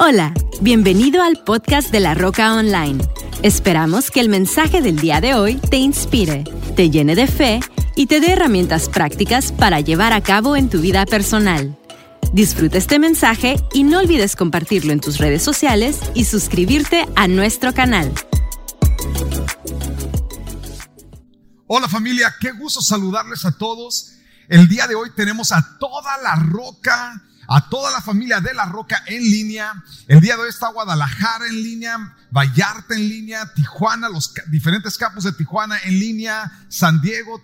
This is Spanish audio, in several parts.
Hola, bienvenido al podcast de La Roca Online. Esperamos que el mensaje del día de hoy te inspire, te llene de fe y te dé herramientas prácticas para llevar a cabo en tu vida personal. Disfruta este mensaje y no olvides compartirlo en tus redes sociales y suscribirte a nuestro canal. Hola familia, qué gusto saludarles a todos. El día de hoy tenemos a toda la roca a toda la familia de La Roca en línea. El día de hoy está Guadalajara en línea, Vallarta en línea, Tijuana, los diferentes campos de Tijuana en línea, San Diego,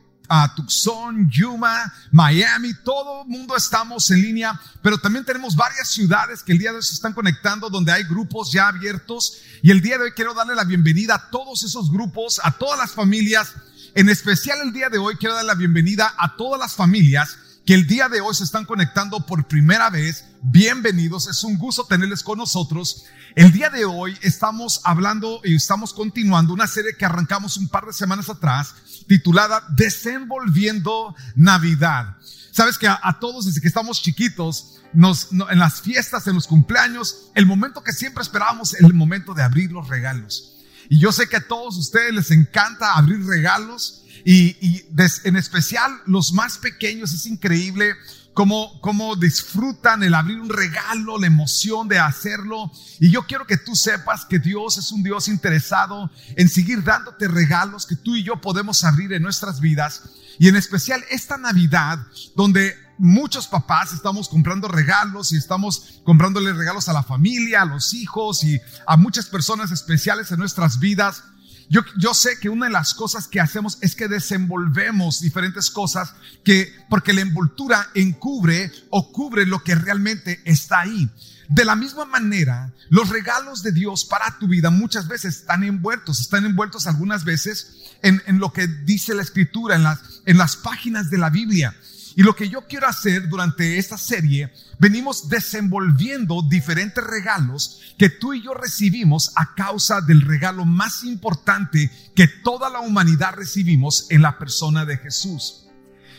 Tucson, Yuma, Miami, todo el mundo estamos en línea, pero también tenemos varias ciudades que el día de hoy se están conectando donde hay grupos ya abiertos y el día de hoy quiero darle la bienvenida a todos esos grupos, a todas las familias, en especial el día de hoy quiero dar la bienvenida a todas las familias que el día de hoy se están conectando por primera vez. Bienvenidos, es un gusto tenerles con nosotros. El día de hoy estamos hablando y estamos continuando una serie que arrancamos un par de semanas atrás titulada Desenvolviendo Navidad. Sabes que a, todos desde que estamos chiquitos, en las fiestas, en los cumpleaños, el momento que siempre esperábamos, el momento de abrir los regalos. Y yo sé que a todos ustedes les encanta abrir regalos. Y, en especial los más pequeños, es increíble cómo, cómo disfrutan el abrir un regalo, la emoción de hacerlo. Y yo quiero que tú sepas que Dios es un Dios interesado en seguir dándote regalos que tú y yo podemos abrir en nuestras vidas. Y en especial esta Navidad, donde muchos papás estamos comprando regalos y estamos comprándole regalos a la familia, a los hijos y a muchas personas especiales en nuestras vidas. Yo, yo, sé que una de las cosas que hacemos es que desenvolvemos diferentes cosas que, porque la envoltura encubre o cubre lo que realmente está ahí. De la misma manera, los regalos de Dios para tu vida muchas veces están envueltos, están envueltos algunas veces en, en lo que dice la escritura, en las, en las páginas de la Biblia. Y lo que yo quiero hacer durante esta serie, venimos desenvolviendo diferentes regalos que tú y yo recibimos a causa del regalo más importante que toda la humanidad recibimos en la persona de Jesús.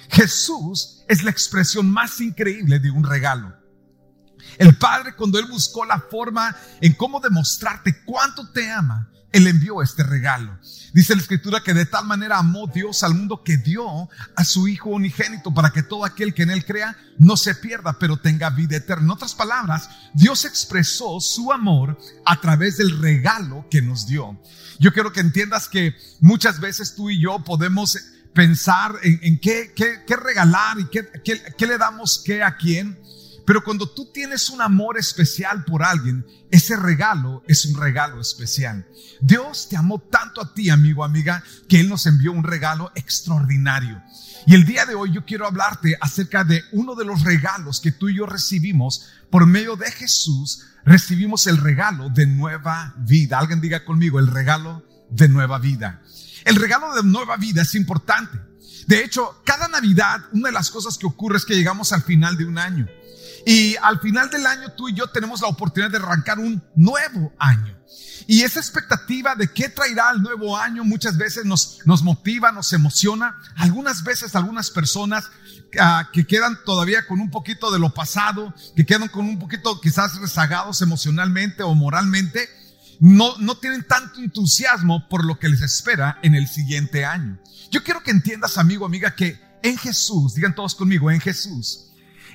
Jesús es la expresión más increíble de un regalo. El Padre cuando Él buscó la forma en cómo demostrarte cuánto te ama, Él envió este regalo. Dice la escritura que de tal manera amó Dios al mundo que dio a su Hijo unigénito para que todo aquel que en Él crea no se pierda, pero tenga vida eterna. En otras palabras, Dios expresó su amor a través del regalo que nos dio. Yo quiero que entiendas que muchas veces tú y yo podemos pensar en, qué, regalar y qué, qué le damos qué a quién. Pero cuando tú tienes un amor especial por alguien, ese regalo es un regalo especial. Dios te amó tanto a ti, amigo, amiga, que Él nos envió un regalo extraordinario. Y el día de hoy yo quiero hablarte acerca de uno de los regalos que tú y yo recibimos por medio de Jesús. Recibimos el regalo de nueva vida. Alguien diga conmigo, el regalo de nueva vida. El regalo de nueva vida es importante. De hecho, cada Navidad, una de las cosas que ocurre es que llegamos al final de un año. Y al final del año tú y yo tenemos la oportunidad de arrancar un nuevo año. Y esa expectativa de qué traerá el nuevo año muchas veces nos, nos motiva, nos emociona. Algunas veces algunas personas ah, que quedan todavía con un poquito de lo pasado, que quedan con un poquito quizás rezagados emocionalmente o moralmente, no, no tienen tanto entusiasmo por lo que les espera en el siguiente año. Yo quiero que entiendas, amigo, amiga, que en Jesús, digan todos conmigo, en Jesús,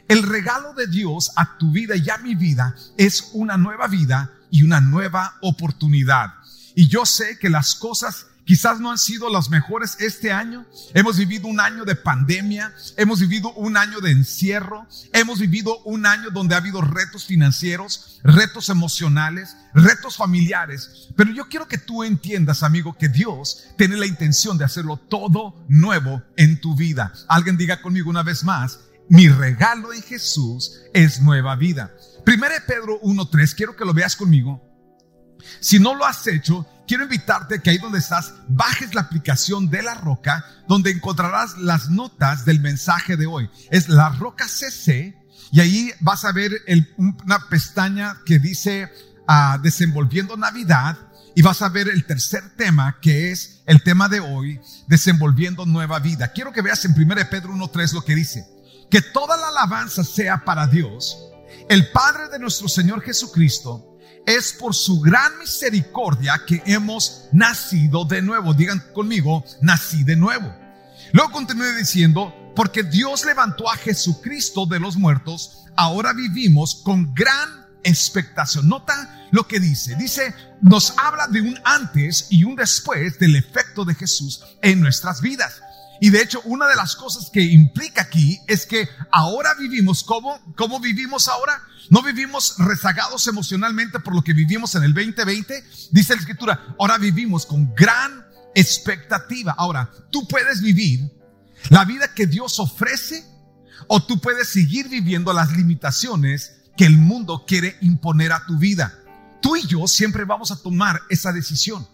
el regalo de Dios a tu vida y a mi vida es una nueva vida y una nueva oportunidad. Y yo sé que las cosas quizás no han sido las mejores este año. Hemos vivido un año de pandemia, hemos vivido un año de encierro, hemos vivido un año donde ha habido retos financieros, retos emocionales, retos familiares. Pero yo quiero que tú entiendas, amigo, que Dios tiene la intención de hacerlo todo nuevo en tu vida. Alguien diga conmigo una vez más, mi regalo en Jesús es nueva vida. Primero Pedro 1.3, quiero que lo veas conmigo. Si no lo has hecho, quiero invitarte que ahí donde estás, bajes la aplicación de la roca, donde encontrarás las notas del mensaje de hoy. Es la roca CC, y ahí vas a ver una pestaña que dice ah, desenvolviendo Navidad, y vas a ver el tercer tema, que es el tema de hoy, desenvolviendo nueva vida. Quiero que veas en 1 Pedro 1.3 lo que dice que toda la alabanza sea para Dios, el Padre de nuestro Señor Jesucristo, es por su gran misericordia que hemos nacido de nuevo. Digan conmigo, nací de nuevo. Luego continúe diciendo, porque Dios levantó a Jesucristo de los muertos, ahora vivimos con gran expectación. Nota lo que dice. Dice, nos habla de un antes y un después del efecto de Jesús en nuestras vidas. Y de hecho, una de las cosas que implica aquí es que ahora vivimos, ¿cómo, cómo vivimos ahora? No vivimos rezagados emocionalmente por lo que vivimos en el 2020. Dice la escritura, ahora vivimos con gran expectativa. Ahora, tú puedes vivir la vida que Dios ofrece o tú puedes seguir viviendo las limitaciones que el mundo quiere imponer a tu vida. Tú y yo siempre vamos a tomar esa decisión.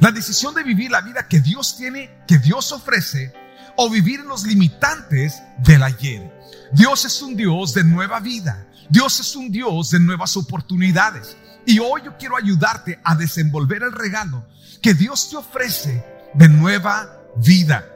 La decisión de vivir la vida que Dios tiene, que Dios ofrece, o vivir en los limitantes del ayer. Dios es un Dios de nueva vida. Dios es un Dios de nuevas oportunidades. Y hoy yo quiero ayudarte a desenvolver el regalo que Dios te ofrece de nueva vida.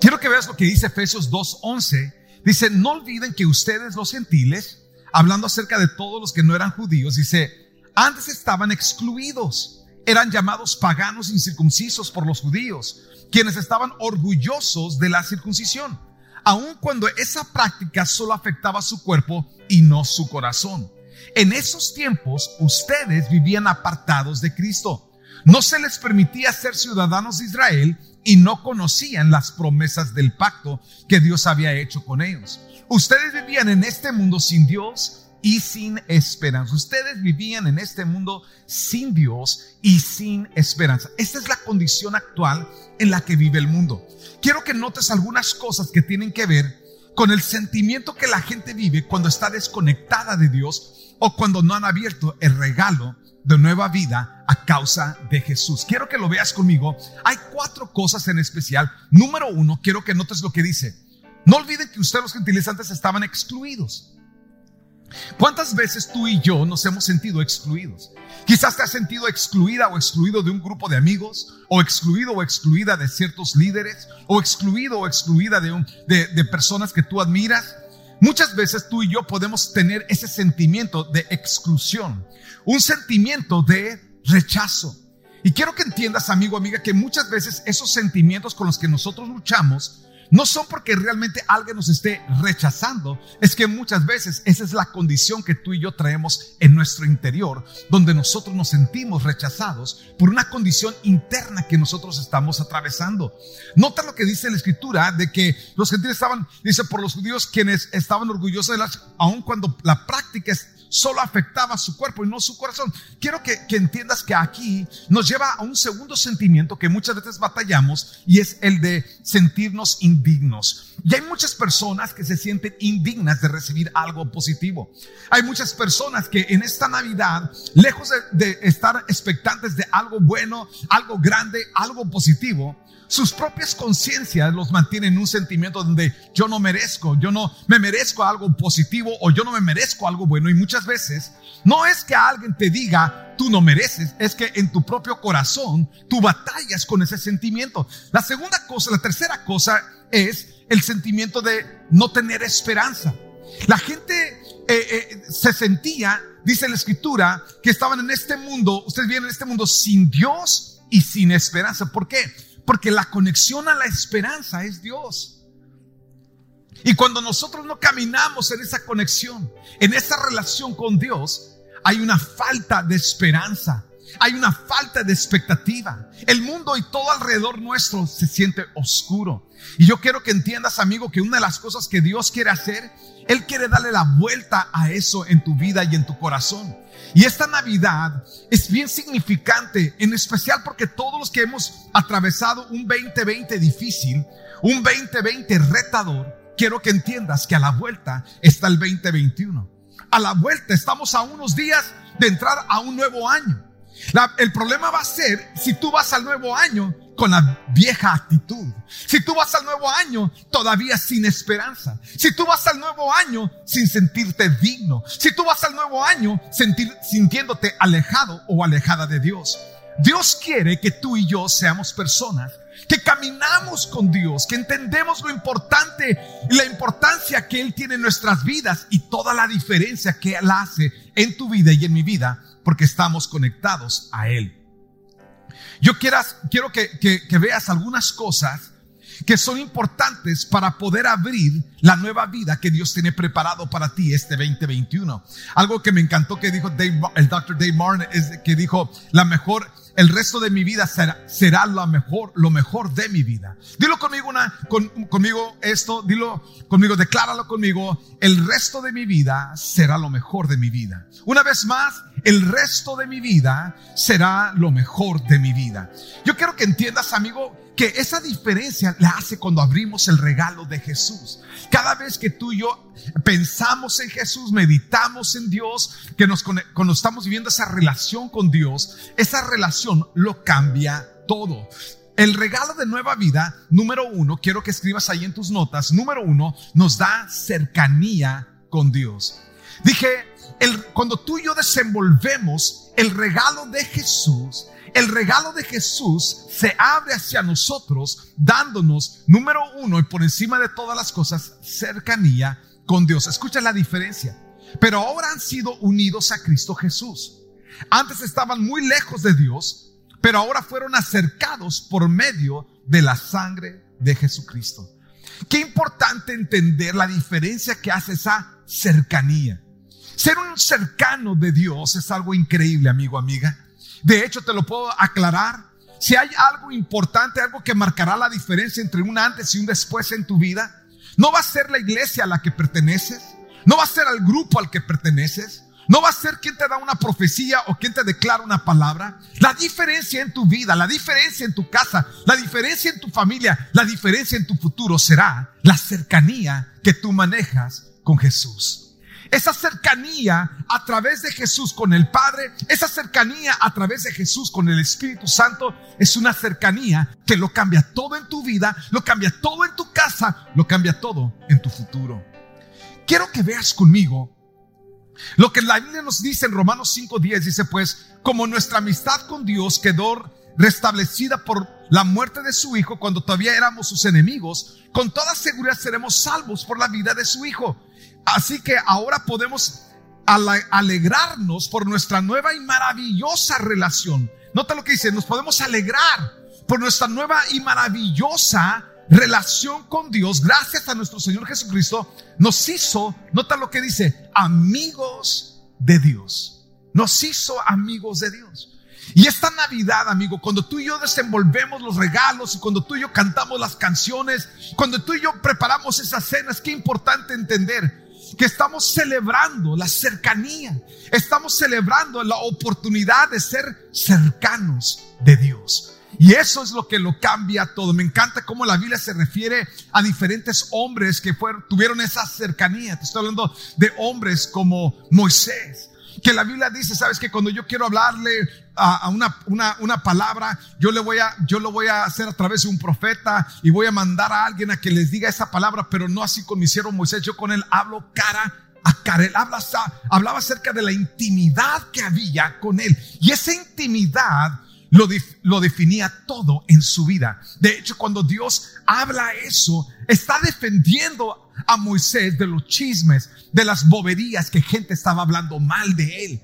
Quiero que veas lo que dice Efesios 2.11. Dice, no olviden que ustedes los gentiles, hablando acerca de todos los que no eran judíos, dice, antes estaban excluidos, eran llamados paganos incircuncisos por los judíos quienes estaban orgullosos de la circuncisión, aun cuando esa práctica solo afectaba su cuerpo y no su corazón. En esos tiempos ustedes vivían apartados de Cristo. No se les permitía ser ciudadanos de Israel y no conocían las promesas del pacto que Dios había hecho con ellos. Ustedes vivían en este mundo sin Dios y sin esperanza. Ustedes vivían en este mundo sin Dios y sin esperanza. Esta es la condición actual en la que vive el mundo. Quiero que notes algunas cosas que tienen que ver con el sentimiento que la gente vive cuando está desconectada de Dios o cuando no han abierto el regalo de nueva vida a causa de Jesús. Quiero que lo veas conmigo. Hay cuatro cosas en especial. Número uno, quiero que notes lo que dice. No olviden que ustedes los gentilizantes estaban excluidos. ¿Cuántas veces tú y yo nos hemos sentido excluidos? Quizás te has sentido excluida o excluido de un grupo de amigos, o excluido o excluida de ciertos líderes, o excluido o excluida de, de, de personas que tú admiras. Muchas veces tú y yo podemos tener ese sentimiento de exclusión, un sentimiento de rechazo. Y quiero que entiendas, amigo, amiga, que muchas veces esos sentimientos con los que nosotros luchamos no son porque realmente alguien nos esté rechazando, es que muchas veces esa es la condición que tú y yo traemos en nuestro interior, donde nosotros nos sentimos rechazados por una condición interna que nosotros estamos atravesando. Nota lo que dice la escritura de que los gentiles estaban, dice, por los judíos quienes estaban orgullosos de las, aun cuando la práctica es solo afectaba su cuerpo y no su corazón. Quiero que, entiendas que aquí nos lleva a un segundo sentimiento que muchas veces batallamos y es el de sentirnos indignos. Y hay muchas personas que se sienten indignas de recibir algo positivo. Hay muchas personas que en esta Navidad, lejos de estar expectantes de algo bueno, algo grande, algo positivo, sus propias conciencias los mantienen en un sentimiento donde yo no merezco, yo no me merezco algo positivo o yo no me merezco algo bueno. Y muchas veces no es que alguien te diga tú no mereces, es que en tu propio corazón tú batallas con ese sentimiento. La segunda cosa, la tercera cosa es el sentimiento de no tener esperanza. La gente eh, eh, se sentía, dice la escritura, que estaban en este mundo, ustedes vienen en este mundo sin Dios y sin esperanza. ¿Por qué? Porque la conexión a la esperanza es Dios. Y cuando nosotros no caminamos en esa conexión, en esa relación con Dios, hay una falta de esperanza, hay una falta de expectativa. El mundo y todo alrededor nuestro se siente oscuro. Y yo quiero que entiendas, amigo, que una de las cosas que Dios quiere hacer, Él quiere darle la vuelta a eso en tu vida y en tu corazón. Y esta Navidad es bien significante, en especial porque todos los que hemos atravesado un 2020 difícil, un 2020 retador, quiero que entiendas que a la vuelta está el 2021. A la vuelta estamos a unos días de entrar a un nuevo año. el problema va a ser si tú vas al nuevo año con la vieja actitud. Si tú vas al nuevo año todavía sin esperanza. Si tú vas al nuevo año sin sentirte digno. Si tú vas al nuevo año sintiéndote alejado o alejada de Dios. Dios quiere que tú y yo seamos personas que caminamos con Dios, que entendemos lo importante y la importancia que Él tiene en nuestras vidas y toda la diferencia que Él hace en tu vida y en mi vida, porque estamos conectados a Él. Yo quieras, quiero que, que veas algunas cosas que son importantes para poder abrir la nueva vida que Dios tiene preparado para ti este 2021. Algo que me encantó que dijo el Dr. Dave Martin es que dijo, la mejor, el resto de mi vida será, será lo mejor, lo mejor de mi vida. Dilo conmigo una, conmigo esto, dilo conmigo, decláralo conmigo, el resto de mi vida será lo mejor de mi vida. Una vez más, el resto de mi vida será lo mejor de mi vida. Yo quiero que entiendas, amigo, que esa diferencia la hace cuando abrimos el regalo de Jesús. Cada vez que tú y yo pensamos en Jesús, meditamos en Dios, que nos cuando estamos viviendo esa relación con Dios, esa relación lo cambia todo. El regalo de nueva vida, número uno, quiero que escribas ahí en tus notas, número uno, nos da cercanía con Dios. Dije, el, cuando tú y yo desenvolvemos el regalo de Jesús, el regalo de Jesús se abre hacia nosotros, dándonos, número uno, y por encima de todas las cosas, cercanía con Dios. Escucha la diferencia. Pero ahora han sido unidos a Cristo Jesús. Antes estaban muy lejos de Dios, pero ahora fueron acercados por medio de la sangre de Jesucristo. Qué importante entender la diferencia que hace esa cercanía. Ser un cercano de Dios es algo increíble, amigo, amiga. De hecho, te lo puedo aclarar. Si hay algo importante, algo que marcará la diferencia entre un antes y un después en tu vida, no va a ser la iglesia a la que perteneces, no va a ser al grupo al que perteneces, no va a ser quien te da una profecía o quien te declara una palabra. La diferencia en tu vida, la diferencia en tu casa, la diferencia en tu familia, la diferencia en tu futuro será la cercanía que tú manejas con Jesús. Esa cercanía a través de Jesús con el Padre, esa cercanía a través de Jesús con el Espíritu Santo, es una cercanía que lo cambia todo en tu vida, lo cambia todo en tu casa, lo cambia todo en tu futuro. Quiero que veas conmigo lo que la Biblia nos dice en Romanos 5.10, dice pues, como nuestra amistad con Dios quedó restablecida por la muerte de su Hijo cuando todavía éramos sus enemigos, con toda seguridad seremos salvos por la vida de su Hijo. Así que ahora podemos alegrarnos por nuestra nueva y maravillosa relación. Nota lo que dice, nos podemos alegrar por nuestra nueva y maravillosa relación con Dios, gracias a nuestro Señor Jesucristo, nos hizo, nota lo que dice, amigos de Dios. Nos hizo amigos de Dios. Y esta Navidad, amigo, cuando tú y yo desenvolvemos los regalos y cuando tú y yo cantamos las canciones, cuando tú y yo preparamos esas cenas, qué importante entender que estamos celebrando la cercanía, estamos celebrando la oportunidad de ser cercanos de Dios. Y eso es lo que lo cambia todo. Me encanta cómo la Biblia se refiere a diferentes hombres que fueron, tuvieron esa cercanía. Te estoy hablando de hombres como Moisés, que la Biblia dice, sabes que cuando yo quiero hablarle a, una, una, una, palabra, yo le voy a, yo lo voy a hacer a través de un profeta y voy a mandar a alguien a que les diga esa palabra, pero no así como hicieron Moisés, yo con él hablo cara a cara, él habla, hablaba acerca de la intimidad que había con él. Y esa intimidad lo, lo definía todo en su vida. De hecho, cuando Dios habla eso, está defendiendo a Moisés de los chismes, de las boberías que gente estaba hablando mal de él.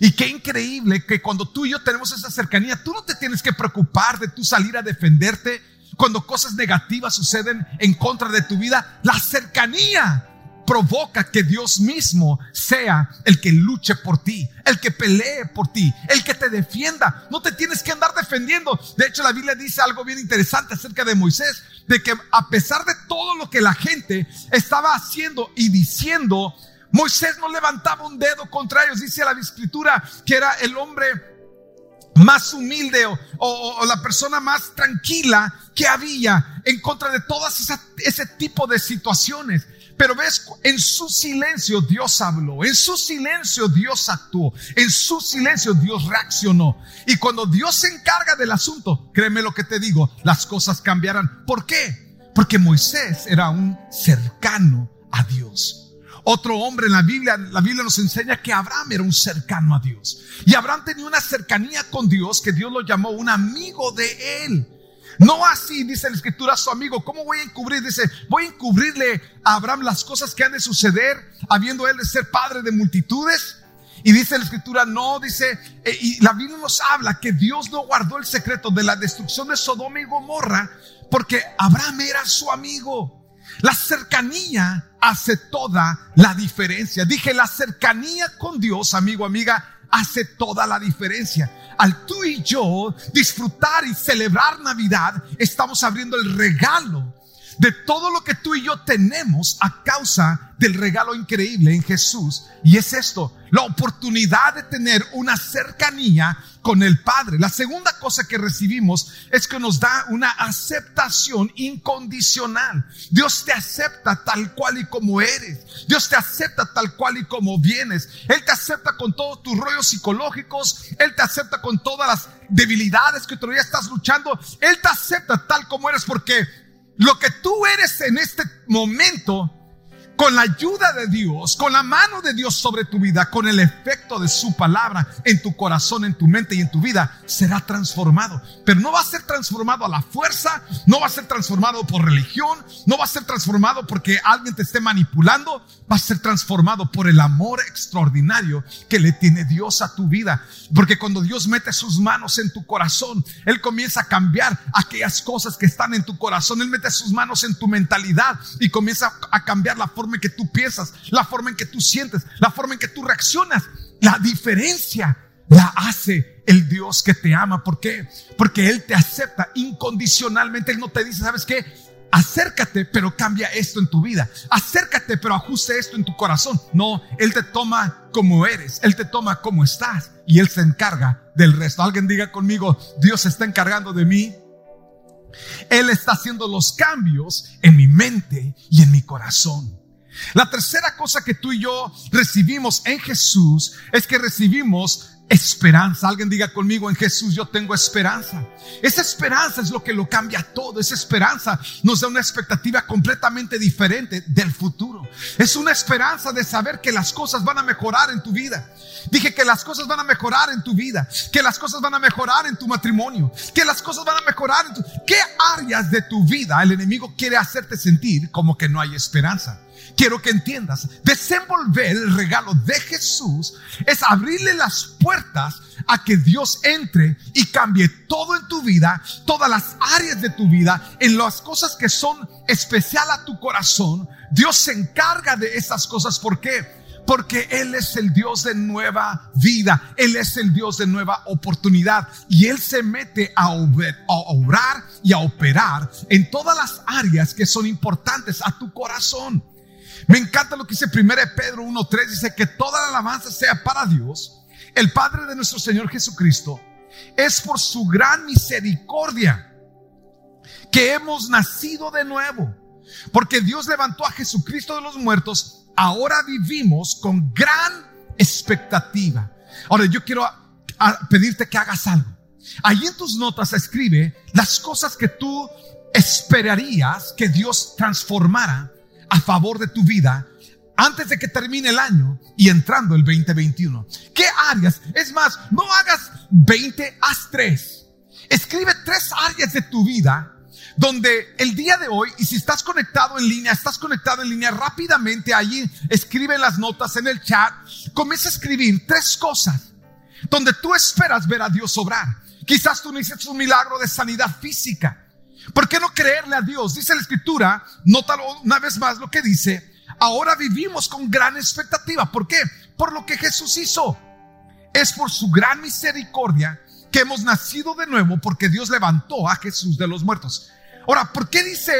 Y qué increíble que cuando tú y yo tenemos esa cercanía, tú no te tienes que preocupar de tú salir a defenderte cuando cosas negativas suceden en contra de tu vida. La cercanía provoca que Dios mismo sea el que luche por ti, el que pelee por ti, el que te defienda. No te tienes que andar defendiendo. De hecho, la Biblia dice algo bien interesante acerca de Moisés, de que a pesar de todo lo que la gente estaba haciendo y diciendo, Moisés no levantaba un dedo contra ellos. Dice la escritura que era el hombre más humilde o, la persona más tranquila que había en contra de todas ese tipo de situaciones. Pero ves, en su silencio Dios habló, en su silencio Dios actuó, en su silencio Dios reaccionó. Y cuando Dios se encarga del asunto, créeme lo que te digo, las cosas cambiarán. ¿Por qué? Porque Moisés era un cercano a Dios. otro hombre en la Biblia, la Biblia nos enseña que Abraham era un cercano a Dios. Y Abraham tenía una cercanía con Dios que Dios lo llamó un amigo de él. No así, dice la escritura, su amigo. ¿Cómo voy a encubrir? Dice, voy a encubrirle a Abraham las cosas que han de suceder, habiendo él de ser padre de multitudes. Y dice la escritura, no, dice, eh, y la Biblia nos habla que Dios no guardó el secreto de la destrucción de Sodoma y Gomorra porque Abraham era su amigo. La cercanía hace toda la diferencia. Dije, la cercanía con Dios, amigo, amiga, hace toda la diferencia. Al tú y yo disfrutar y celebrar Navidad, estamos abriendo el regalo de todo lo que tú y yo tenemos a causa del regalo increíble en Jesús. Y es esto, la oportunidad de tener una cercanía con el Padre. La segunda cosa que recibimos es que nos da una aceptación incondicional. Dios te acepta tal cual y como eres. Dios te acepta tal cual y como vienes. Él te acepta con todos tus rollos psicológicos. Él te acepta con todas las debilidades que todavía estás luchando. Él te acepta tal como eres porque lo que tú eres en este momento con la ayuda de Dios, con la mano de Dios sobre tu vida, con el efecto de su palabra en tu corazón, en tu mente y en tu vida, será transformado. Pero no va a ser transformado a la fuerza, no va a ser transformado por religión, no va a ser transformado porque alguien te esté manipulando, va a ser transformado por el amor extraordinario que le tiene Dios a tu vida. Porque cuando Dios mete sus manos en tu corazón, Él comienza a cambiar aquellas cosas que están en tu corazón, Él mete sus manos en tu mentalidad y comienza a cambiar la forma en que tú piensas, la forma en que tú sientes, la forma en que tú reaccionas. La diferencia la hace el Dios que te ama. ¿Por qué? Porque Él te acepta incondicionalmente. Él no te dice, ¿sabes qué? Acércate, pero cambia esto en tu vida. Acércate, pero ajuste esto en tu corazón. No, Él te toma como eres. Él te toma como estás. Y Él se encarga del resto. Alguien diga conmigo, Dios se está encargando de mí. Él está haciendo los cambios en mi mente y en mi corazón. La tercera cosa que tú y yo recibimos en Jesús es que recibimos esperanza. Alguien diga conmigo, en Jesús yo tengo esperanza. Esa esperanza es lo que lo cambia todo. Esa esperanza nos da una expectativa completamente diferente del futuro. Es una esperanza de saber que las cosas van a mejorar en tu vida. Dije que las cosas van a mejorar en tu vida, que las cosas van a mejorar en tu matrimonio, que las cosas van a mejorar en tu... ¿Qué áreas de tu vida el enemigo quiere hacerte sentir como que no hay esperanza? Quiero que entiendas, desenvolver el regalo de Jesús es abrirle las puertas a que Dios entre y cambie todo en tu vida, todas las áreas de tu vida, en las cosas que son especial a tu corazón. Dios se encarga de esas cosas. ¿Por qué? Porque Él es el Dios de nueva vida, Él es el Dios de nueva oportunidad y Él se mete a, obrar y a operar en todas las áreas que son importantes a tu corazón. Me encanta lo que dice 1 Pedro 1.3, dice que toda la alabanza sea para Dios, el Padre de nuestro Señor Jesucristo. Es por su gran misericordia que hemos nacido de nuevo. Porque Dios levantó a Jesucristo de los muertos, ahora vivimos con gran expectativa. Ahora yo quiero pedirte que hagas algo. Ahí en tus notas escribe las cosas que tú esperarías que Dios transformara a favor de tu vida antes de que termine el año y entrando el 2021. ¿Qué áreas? Es más, no hagas 20, haz 3. Escribe tres áreas de tu vida donde el día de hoy, y si estás conectado en línea, estás conectado en línea rápidamente allí, escribe las notas en el chat, comienza a escribir tres cosas donde tú esperas ver a Dios obrar. Quizás tú necesitas un milagro de sanidad física. ¿Por qué no creerle a Dios? Dice la escritura, nótalo una vez más lo que dice, ahora vivimos con gran expectativa. ¿Por qué? Por lo que Jesús hizo. Es por su gran misericordia que hemos nacido de nuevo porque Dios levantó a Jesús de los muertos. Ahora, ¿por qué dice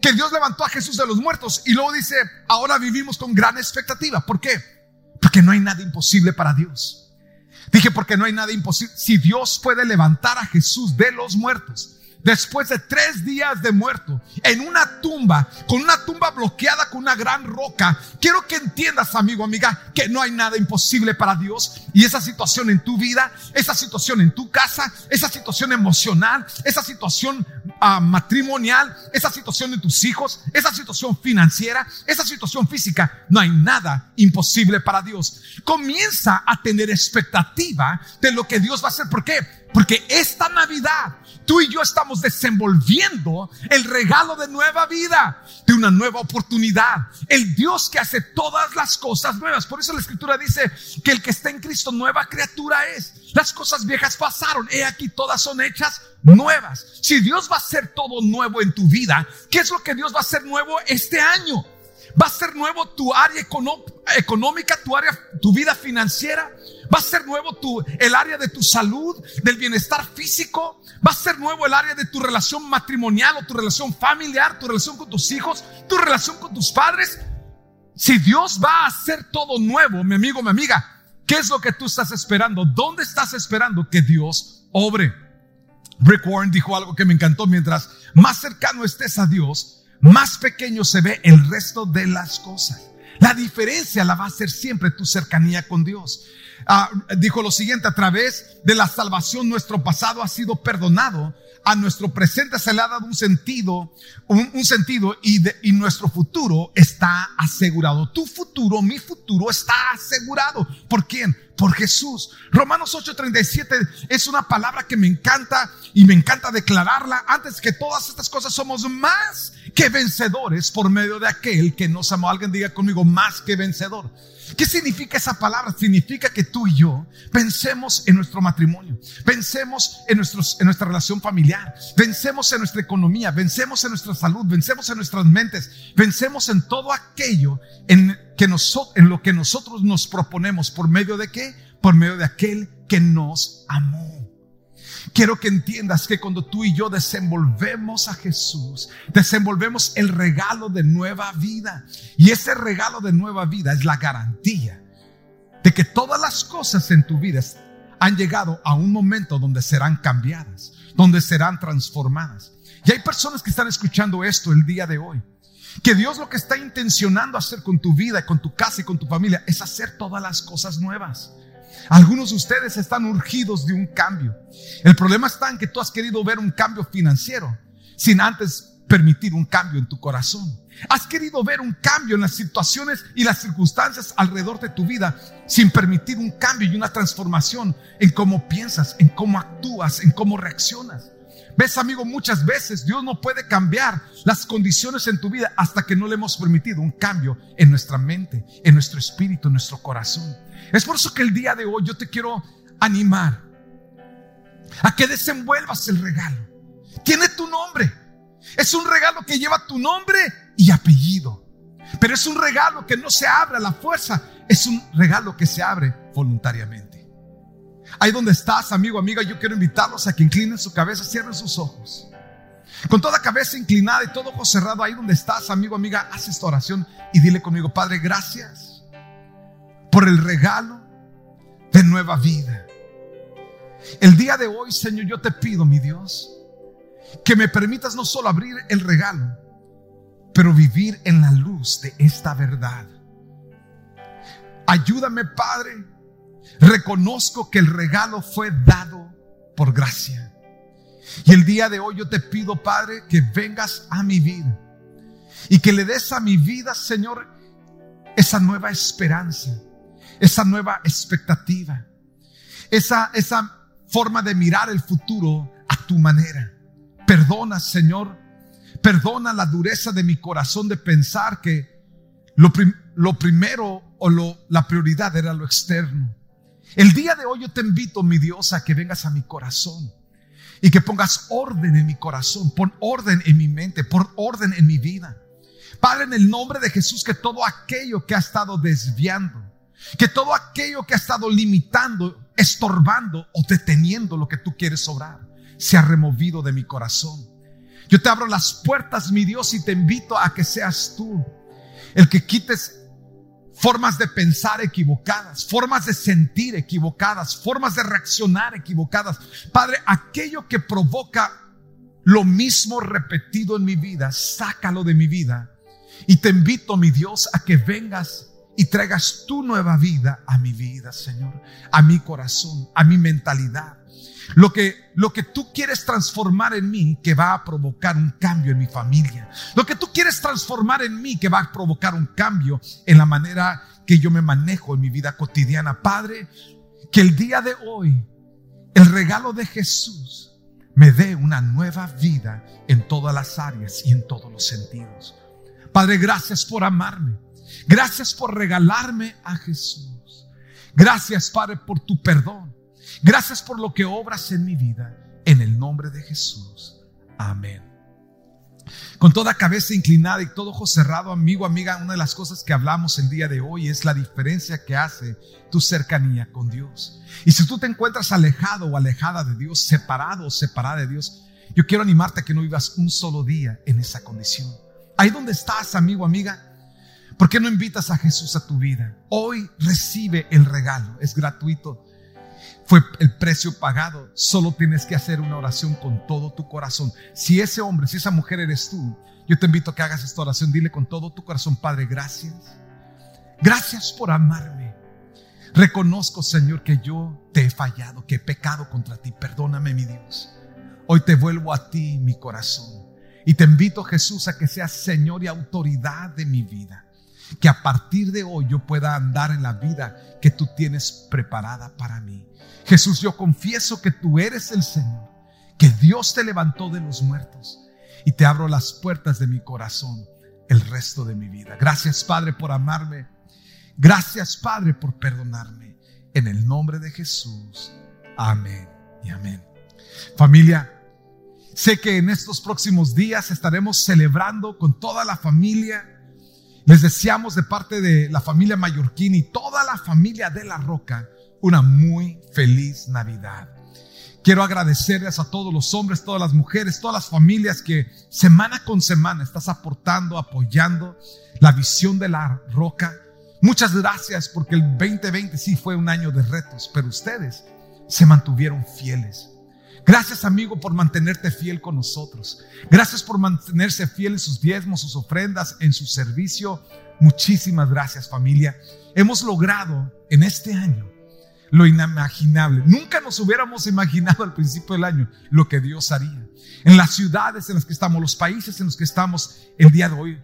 que Dios levantó a Jesús de los muertos? Y luego dice, ahora vivimos con gran expectativa. ¿Por qué? Porque no hay nada imposible para Dios. Dije, porque no hay nada imposible. Si Dios puede levantar a Jesús de los muertos, después de tres días de muerto, en una tumba, con una tumba bloqueada con una gran roca. Quiero que entiendas, amigo, amiga, que no hay nada imposible para Dios. Y esa situación en tu vida, esa situación en tu casa, esa situación emocional, esa situación ah, matrimonial, esa situación de tus hijos, esa situación financiera, esa situación física, no hay nada imposible para Dios. Comienza a tener expectativa de lo que Dios va a hacer. ¿Por qué? Porque esta Navidad tú y yo estamos desenvolviendo el regalo de nueva vida, de una nueva oportunidad. El Dios que hace todas las cosas nuevas. Por eso la escritura dice que el que está en Cristo nueva criatura es. Las cosas viejas pasaron. He aquí todas son hechas nuevas. Si Dios va a hacer todo nuevo en tu vida, ¿qué es lo que Dios va a hacer nuevo este año? Va a ser nuevo tu área económica, tu área, tu vida financiera. Va a ser nuevo tu, el área de tu salud, del bienestar físico. Va a ser nuevo el área de tu relación matrimonial o tu relación familiar, tu relación con tus hijos, tu relación con tus padres. Si Dios va a hacer todo nuevo, mi amigo, mi amiga, ¿qué es lo que tú estás esperando? ¿Dónde estás esperando que Dios obre? Rick Warren dijo algo que me encantó. Mientras más cercano estés a Dios, más pequeño se ve el resto de las cosas. La diferencia la va a ser siempre tu cercanía con Dios. Ah, dijo lo siguiente, a través de la salvación nuestro pasado ha sido perdonado, a nuestro presente se le ha dado un sentido, un, sentido y, y nuestro futuro está asegurado. Tu futuro, mi futuro está asegurado. ¿Por quién? Por Jesús. Romanos 8:37 es una palabra que me encanta y me encanta declararla. Antes que todas estas cosas somos más que vencedores por medio de aquel que nos amó. Alguien diga conmigo, más que vencedor. ¿Qué significa esa palabra? Significa que tú y yo pensemos en nuestro matrimonio, pensemos en, en nuestra relación familiar, pensemos en nuestra economía, vencemos en nuestra salud, vencemos en nuestras mentes, vencemos en todo aquello en, que en lo que nosotros nos proponemos. ¿Por medio de qué? Por medio de aquel que nos amó. Quiero que entiendas que cuando tú y yo desenvolvemos a Jesús, desenvolvemos el regalo de nueva vida. Y ese regalo de nueva vida es la garantía de que todas las cosas en tu vida han llegado a un momento donde serán cambiadas, donde serán transformadas. Y hay personas que están escuchando esto el día de hoy. Que Dios lo que está intencionando hacer con tu vida, con tu casa y con tu familia es hacer todas las cosas nuevas. Algunos de ustedes están urgidos de un cambio. El problema está en que tú has querido ver un cambio financiero sin antes permitir un cambio en tu corazón. Has querido ver un cambio en las situaciones y las circunstancias alrededor de tu vida sin permitir un cambio y una transformación en cómo piensas, en cómo actúas, en cómo reaccionas. Ves, amigo, muchas veces Dios no puede cambiar las condiciones en tu vida hasta que no le hemos permitido un cambio en nuestra mente, en nuestro espíritu, en nuestro corazón. Es por eso que el día de hoy yo te quiero animar a que desenvuelvas el regalo. Tiene tu nombre. Es un regalo que lleva tu nombre y apellido. Pero es un regalo que no se abre a la fuerza. Es un regalo que se abre voluntariamente. Ahí donde estás, amigo, amiga, yo quiero invitarlos a que inclinen su cabeza, cierren sus ojos. Con toda cabeza inclinada y todo ojo cerrado, ahí donde estás, amigo, amiga, haz esta oración y dile conmigo, Padre, gracias por el regalo de nueva vida. El día de hoy, Señor, yo te pido, mi Dios, que me permitas no solo abrir el regalo, pero vivir en la luz de esta verdad. Ayúdame, Padre, Reconozco que el regalo fue dado por gracia. Y el día de hoy yo te pido, Padre, que vengas a mi vida y que le des a mi vida, Señor, esa nueva esperanza, esa nueva expectativa, esa, esa forma de mirar el futuro a tu manera. Perdona, Señor, perdona la dureza de mi corazón de pensar que lo, lo primero o lo, la prioridad era lo externo. El día de hoy yo te invito, mi Dios, a que vengas a mi corazón y que pongas orden en mi corazón, pon orden en mi mente, pon orden en mi vida. Padre, en el nombre de Jesús, que todo aquello que ha estado desviando, que todo aquello que ha estado limitando, estorbando o deteniendo lo que tú quieres obrar, sea removido de mi corazón. Yo te abro las puertas, mi Dios, y te invito a que seas tú el que quites formas de pensar equivocadas, formas de sentir equivocadas, formas de reaccionar equivocadas. Padre, aquello que provoca lo mismo repetido en mi vida, sácalo de mi vida. Y te invito, mi Dios, a que vengas y traigas tu nueva vida a mi vida, Señor, a mi corazón, a mi mentalidad. Lo que, lo que tú quieres transformar en mí que va a provocar un cambio en mi familia. Lo que tú quieres transformar en mí que va a provocar un cambio en la manera que yo me manejo en mi vida cotidiana. Padre, que el día de hoy el regalo de Jesús me dé una nueva vida en todas las áreas y en todos los sentidos. Padre, gracias por amarme. Gracias por regalarme a Jesús. Gracias, Padre, por tu perdón. Gracias por lo que obras en mi vida. En el nombre de Jesús. Amén. Con toda cabeza inclinada y todo ojo cerrado, amigo, amiga, una de las cosas que hablamos el día de hoy es la diferencia que hace tu cercanía con Dios. Y si tú te encuentras alejado o alejada de Dios, separado o separada de Dios, yo quiero animarte a que no vivas un solo día en esa condición. Ahí donde estás, amigo, amiga, ¿por qué no invitas a Jesús a tu vida? Hoy recibe el regalo, es gratuito. Fue el precio pagado. Solo tienes que hacer una oración con todo tu corazón. Si ese hombre, si esa mujer eres tú, yo te invito a que hagas esta oración. Dile con todo tu corazón, Padre, gracias. Gracias por amarme. Reconozco, Señor, que yo te he fallado, que he pecado contra ti. Perdóname, mi Dios. Hoy te vuelvo a ti, mi corazón. Y te invito, Jesús, a que seas Señor y autoridad de mi vida. Que a partir de hoy yo pueda andar en la vida que tú tienes preparada para mí. Jesús, yo confieso que tú eres el Señor, que Dios te levantó de los muertos y te abro las puertas de mi corazón el resto de mi vida. Gracias, Padre, por amarme. Gracias, Padre, por perdonarme. En el nombre de Jesús. Amén y amén. Familia, sé que en estos próximos días estaremos celebrando con toda la familia. Les deseamos de parte de la familia Mallorquín y toda la familia de La Roca una muy feliz Navidad. Quiero agradecerles a todos los hombres, todas las mujeres, todas las familias que semana con semana estás aportando, apoyando la visión de la roca. Muchas gracias porque el 2020 sí fue un año de retos, pero ustedes se mantuvieron fieles. Gracias amigo por mantenerte fiel con nosotros. Gracias por mantenerse fiel en sus diezmos, sus ofrendas, en su servicio. Muchísimas gracias familia. Hemos logrado en este año lo inimaginable. Nunca nos hubiéramos imaginado al principio del año lo que Dios haría. En las ciudades en las que estamos, los países en los que estamos el día de hoy,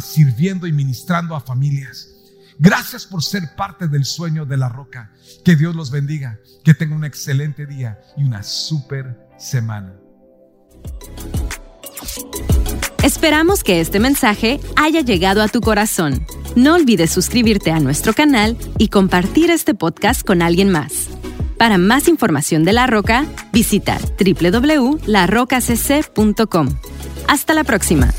sirviendo y ministrando a familias. Gracias por ser parte del sueño de la roca. Que Dios los bendiga. Que tengan un excelente día y una super semana. Esperamos que este mensaje haya llegado a tu corazón. No olvides suscribirte a nuestro canal y compartir este podcast con alguien más. Para más información de La Roca, visita www.larocacc.com. Hasta la próxima.